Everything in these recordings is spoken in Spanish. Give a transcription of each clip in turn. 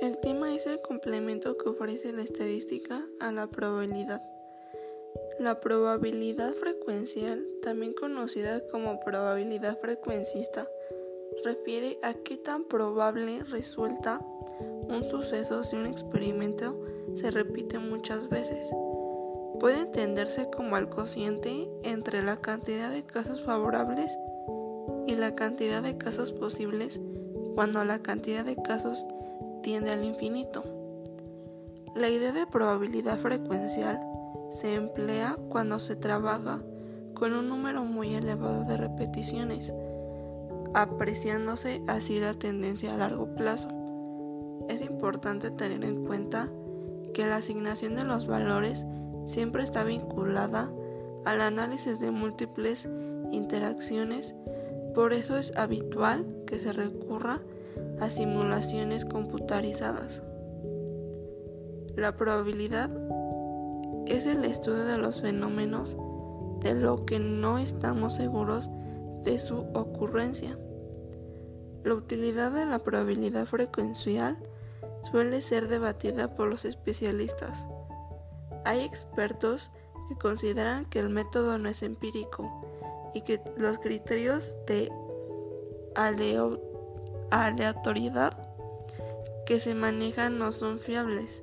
es el complemento que ofrece la estadística a la probabilidad. La probabilidad frecuencial, también conocida como probabilidad frecuencista, refiere a qué tan probable resulta un suceso si un experimento se repite muchas veces. Puede entenderse como el cociente entre la cantidad de casos favorables y la cantidad de casos posibles cuando la cantidad de casos tiende al infinito. La idea de probabilidad frecuencial se emplea cuando se trabaja con un número muy elevado de repeticiones, apreciándose así la tendencia a largo plazo. Es importante tener en cuenta que la asignación de los valores siempre está vinculada al análisis de múltiples interacciones, por eso es habitual que se recurra a simulaciones computarizadas. La probabilidad es el estudio de los fenómenos de lo que no estamos seguros de su ocurrencia. La utilidad de la probabilidad frecuencial suele ser debatida por los especialistas. Hay expertos que consideran que el método no es empírico y que los criterios de aleatoriedad que se manejan no son fiables.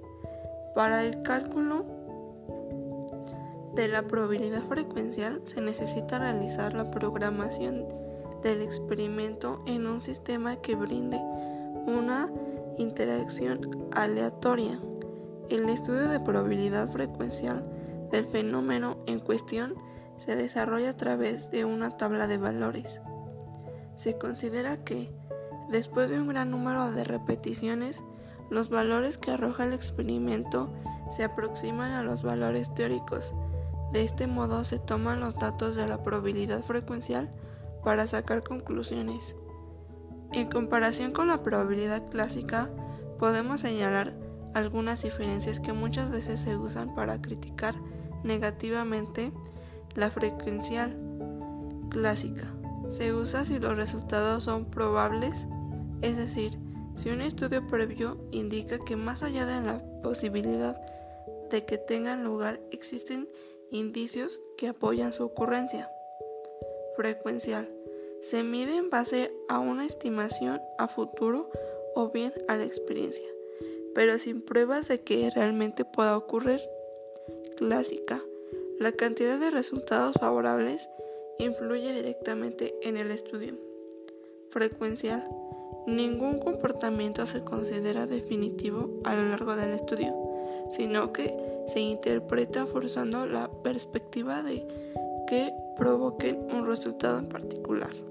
Para el cálculo de la probabilidad frecuencial se necesita realizar la programación del experimento en un sistema que brinde una interacción aleatoria. El estudio de probabilidad frecuencial del fenómeno en cuestión se desarrolla a través de una tabla de valores. Se considera que, después de un gran número de repeticiones, los valores que arroja el experimento se aproximan a los valores teóricos de este modo se toman los datos de la probabilidad frecuencial para sacar conclusiones. En comparación con la probabilidad clásica, podemos señalar algunas diferencias que muchas veces se usan para criticar negativamente la frecuencial clásica. Se usa si los resultados son probables, es decir, si un estudio previo indica que más allá de la posibilidad de que tengan lugar existen indicios que apoyan su ocurrencia. Frecuencial. Se mide en base a una estimación a futuro o bien a la experiencia, pero sin pruebas de que realmente pueda ocurrir. Clásica. La cantidad de resultados favorables influye directamente en el estudio. Frecuencial. Ningún comportamiento se considera definitivo a lo largo del estudio, sino que se interpreta forzando la perspectiva de que provoquen un resultado en particular.